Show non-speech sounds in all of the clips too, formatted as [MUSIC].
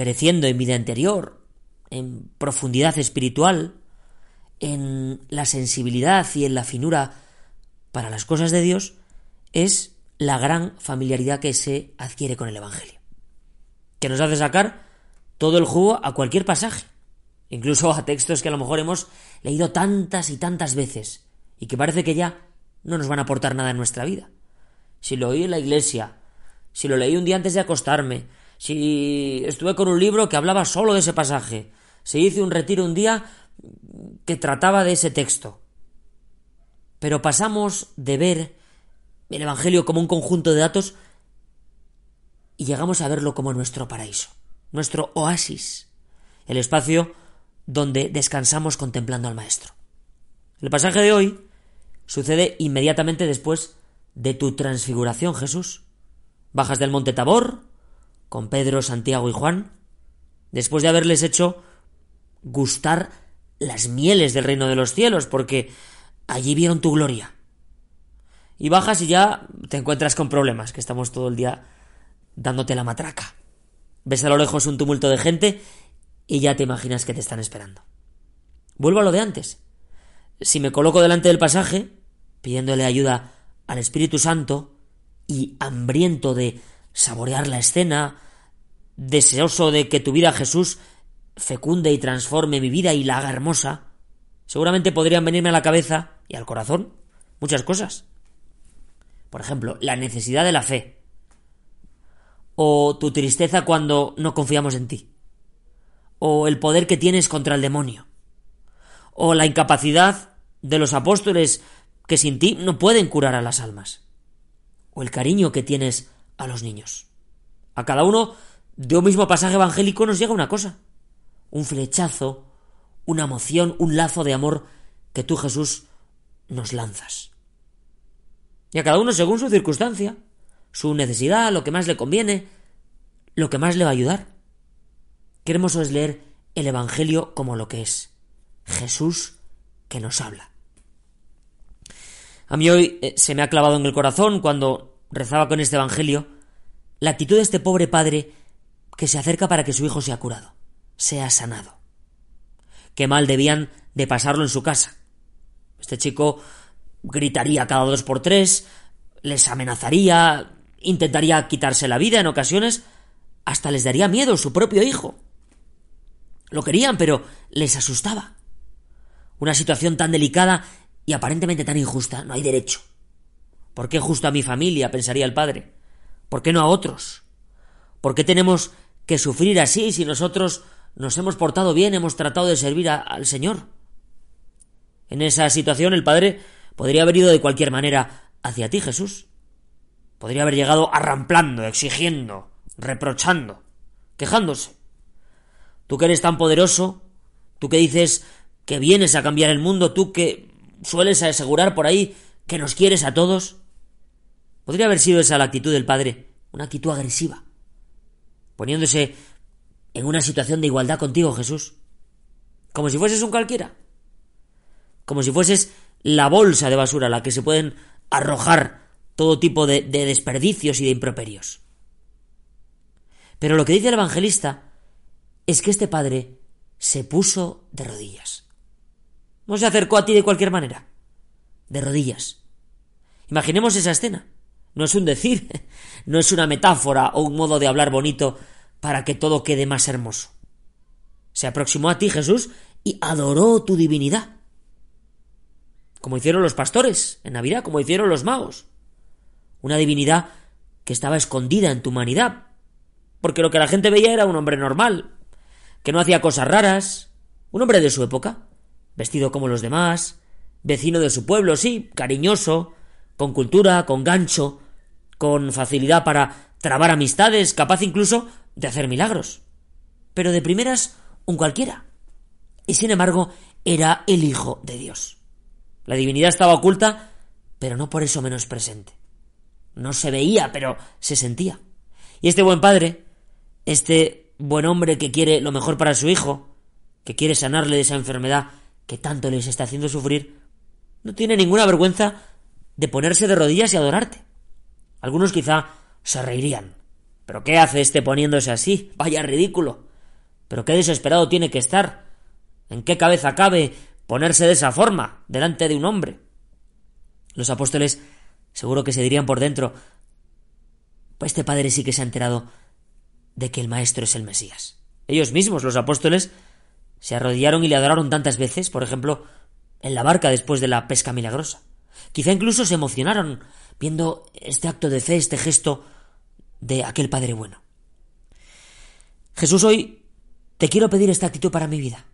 creciendo en vida interior, en profundidad espiritual, en la sensibilidad y en la finura para las cosas de Dios, es la gran familiaridad que se adquiere con el Evangelio, que nos hace sacar todo el jugo a cualquier pasaje, incluso a textos que a lo mejor hemos leído tantas y tantas veces y que parece que ya no nos van a aportar nada en nuestra vida. Si lo oí en la iglesia, si lo leí un día antes de acostarme, si estuve con un libro que hablaba solo de ese pasaje, si hice un retiro un día que trataba de ese texto. Pero pasamos de ver el Evangelio como un conjunto de datos y llegamos a verlo como nuestro paraíso, nuestro oasis, el espacio donde descansamos contemplando al Maestro. El pasaje de hoy sucede inmediatamente después de tu transfiguración, Jesús. Bajas del monte Tabor, con Pedro, Santiago y Juan, después de haberles hecho gustar las mieles del reino de los cielos, porque allí vieron tu gloria. Y bajas y ya te encuentras con problemas, que estamos todo el día dándote la matraca. Ves a lo lejos un tumulto de gente y ya te imaginas que te están esperando. Vuelvo a lo de antes. Si me coloco delante del pasaje, pidiéndole ayuda al Espíritu Santo y hambriento de saborear la escena, deseoso de que tu vida Jesús fecunde y transforme mi vida y la haga hermosa, seguramente podrían venirme a la cabeza y al corazón muchas cosas. Por ejemplo, la necesidad de la fe. O tu tristeza cuando no confiamos en ti. O el poder que tienes contra el demonio. O la incapacidad de los apóstoles que sin ti no pueden curar a las almas. O el cariño que tienes a los niños. A cada uno de un mismo pasaje evangélico nos llega una cosa, un flechazo, una emoción, un lazo de amor que tú, Jesús, nos lanzas. Y a cada uno según su circunstancia, su necesidad, lo que más le conviene, lo que más le va a ayudar. Queremos es leer el Evangelio como lo que es, Jesús que nos habla. A mí hoy eh, se me ha clavado en el corazón cuando rezaba con este Evangelio, la actitud de este pobre padre que se acerca para que su hijo sea curado, sea sanado. Qué mal debían de pasarlo en su casa. Este chico gritaría cada dos por tres, les amenazaría, intentaría quitarse la vida en ocasiones, hasta les daría miedo su propio hijo. Lo querían, pero les asustaba. Una situación tan delicada y aparentemente tan injusta, no hay derecho. ¿Por qué justo a mi familia? pensaría el padre. ¿Por qué no a otros? ¿Por qué tenemos que sufrir así si nosotros nos hemos portado bien, hemos tratado de servir al Señor? En esa situación el padre podría haber ido de cualquier manera hacia ti, Jesús. Podría haber llegado arramplando, exigiendo, reprochando, quejándose. Tú que eres tan poderoso, tú que dices que vienes a cambiar el mundo, tú que sueles asegurar por ahí que nos quieres a todos. Podría haber sido esa la actitud del padre, una actitud agresiva, poniéndose en una situación de igualdad contigo, Jesús, como si fueses un cualquiera, como si fueses la bolsa de basura a la que se pueden arrojar todo tipo de, de desperdicios y de improperios. Pero lo que dice el evangelista es que este padre se puso de rodillas. No se acercó a ti de cualquier manera, de rodillas. Imaginemos esa escena. No es un decir, no es una metáfora o un modo de hablar bonito para que todo quede más hermoso. Se aproximó a ti Jesús y adoró tu divinidad. Como hicieron los pastores en Navidad, como hicieron los magos. Una divinidad que estaba escondida en tu humanidad, porque lo que la gente veía era un hombre normal, que no hacía cosas raras, un hombre de su época, vestido como los demás, vecino de su pueblo, sí, cariñoso, con cultura, con gancho, con facilidad para trabar amistades, capaz incluso de hacer milagros. Pero de primeras un cualquiera. Y sin embargo, era el Hijo de Dios. La divinidad estaba oculta, pero no por eso menos presente. No se veía, pero se sentía. Y este buen padre, este buen hombre que quiere lo mejor para su hijo, que quiere sanarle de esa enfermedad que tanto les está haciendo sufrir, no tiene ninguna vergüenza de ponerse de rodillas y adorarte. Algunos quizá se reirían. ¿Pero qué hace este poniéndose así? [LAUGHS] Vaya ridículo. ¿Pero qué desesperado tiene que estar? ¿En qué cabeza cabe ponerse de esa forma delante de un hombre? Los apóstoles seguro que se dirían por dentro pues este padre sí que se ha enterado de que el Maestro es el Mesías. Ellos mismos, los apóstoles, se arrodillaron y le adoraron tantas veces, por ejemplo, en la barca después de la pesca milagrosa. Quizá incluso se emocionaron viendo este acto de fe, este gesto de aquel Padre bueno. Jesús, hoy te quiero pedir esta actitud para mi vida.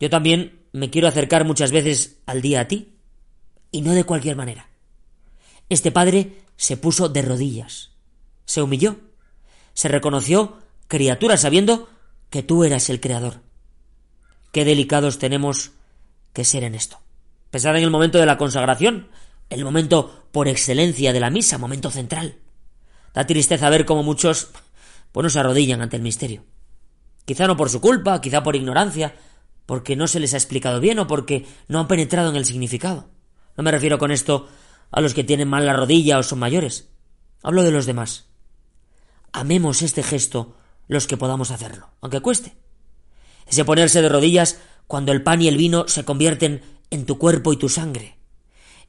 Yo también me quiero acercar muchas veces al día a ti, y no de cualquier manera. Este Padre se puso de rodillas, se humilló, se reconoció criatura sabiendo que tú eras el Creador. Qué delicados tenemos que ser en esto. Pensad en el momento de la consagración, el momento por excelencia de la misa, momento central. Da tristeza ver cómo muchos pues no se arrodillan ante el misterio. Quizá no por su culpa, quizá por ignorancia, porque no se les ha explicado bien o porque no han penetrado en el significado. No me refiero con esto a los que tienen mal la rodilla o son mayores. Hablo de los demás. Amemos este gesto los que podamos hacerlo, aunque cueste. Ese ponerse de rodillas cuando el pan y el vino se convierten en tu cuerpo y tu sangre.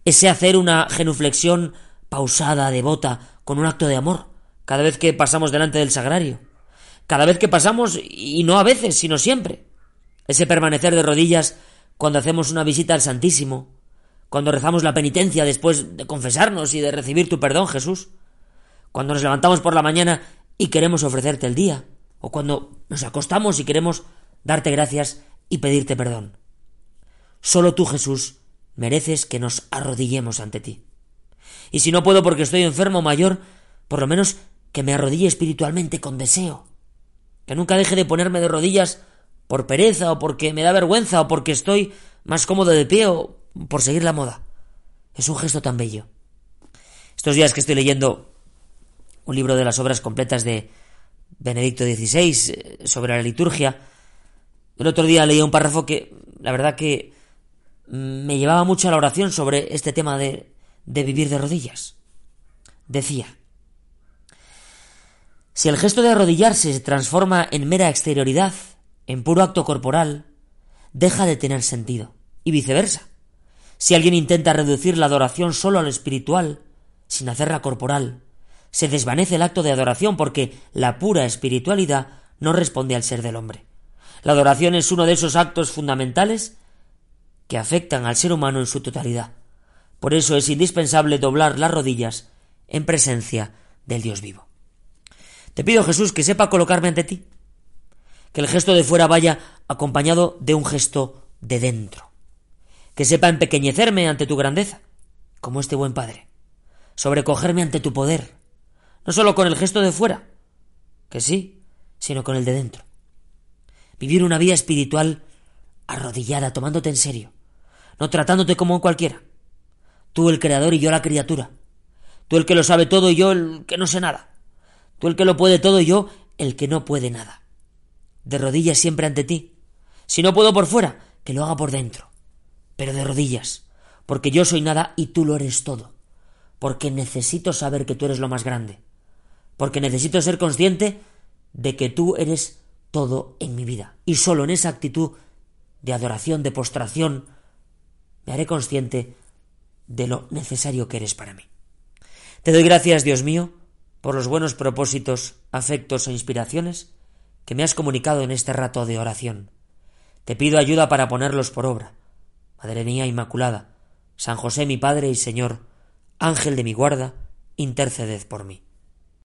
Ese hacer una genuflexión pausada, devota, con un acto de amor, cada vez que pasamos delante del sagrario. Cada vez que pasamos, y no a veces, sino siempre. Ese permanecer de rodillas cuando hacemos una visita al Santísimo, cuando rezamos la penitencia después de confesarnos y de recibir tu perdón, Jesús, cuando nos levantamos por la mañana y queremos ofrecerte el día, o cuando nos acostamos y queremos darte gracias y pedirte perdón. Solo tú, Jesús, mereces que nos arrodillemos ante ti. Y si no puedo porque estoy enfermo mayor, por lo menos que me arrodille espiritualmente con deseo. Que nunca deje de ponerme de rodillas por pereza o porque me da vergüenza o porque estoy más cómodo de pie o por seguir la moda. Es un gesto tan bello. Estos días que estoy leyendo un libro de las obras completas de Benedicto XVI eh, sobre la liturgia, el otro día leí un párrafo que, la verdad que me llevaba mucho a la oración sobre este tema de, de vivir de rodillas. Decía, si el gesto de arrodillarse se transforma en mera exterioridad, en puro acto corporal, deja de tener sentido, y viceversa. Si alguien intenta reducir la adoración solo a lo espiritual, sin hacerla corporal, se desvanece el acto de adoración porque la pura espiritualidad no responde al ser del hombre. La adoración es uno de esos actos fundamentales que afectan al ser humano en su totalidad. Por eso es indispensable doblar las rodillas en presencia del Dios vivo. Te pido, Jesús, que sepa colocarme ante ti, que el gesto de fuera vaya acompañado de un gesto de dentro, que sepa empequeñecerme ante tu grandeza, como este buen Padre, sobrecogerme ante tu poder, no solo con el gesto de fuera, que sí, sino con el de dentro vivir una vida espiritual arrodillada, tomándote en serio, no tratándote como cualquiera. Tú el creador y yo la criatura. Tú el que lo sabe todo y yo el que no sé nada. Tú el que lo puede todo y yo el que no puede nada. De rodillas siempre ante ti. Si no puedo por fuera, que lo haga por dentro. Pero de rodillas, porque yo soy nada y tú lo eres todo. Porque necesito saber que tú eres lo más grande. Porque necesito ser consciente de que tú eres todo en mi vida. Y solo en esa actitud de adoración, de postración, me haré consciente de lo necesario que eres para mí. Te doy gracias, Dios mío, por los buenos propósitos, afectos e inspiraciones que me has comunicado en este rato de oración. Te pido ayuda para ponerlos por obra. Madre mía Inmaculada, San José mi Padre y Señor, Ángel de mi guarda, interceded por mí.